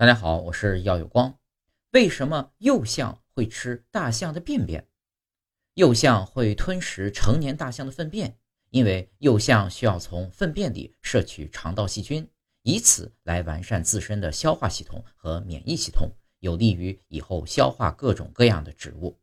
大家好，我是耀有光，为什么幼象会吃大象的便便，幼象会吞食成年大象的粪便，因为幼象需要从粪便里摄取肠道细菌，以此来完善自身的消化系统和免疫系统，有利于以后消化各种各样的植物。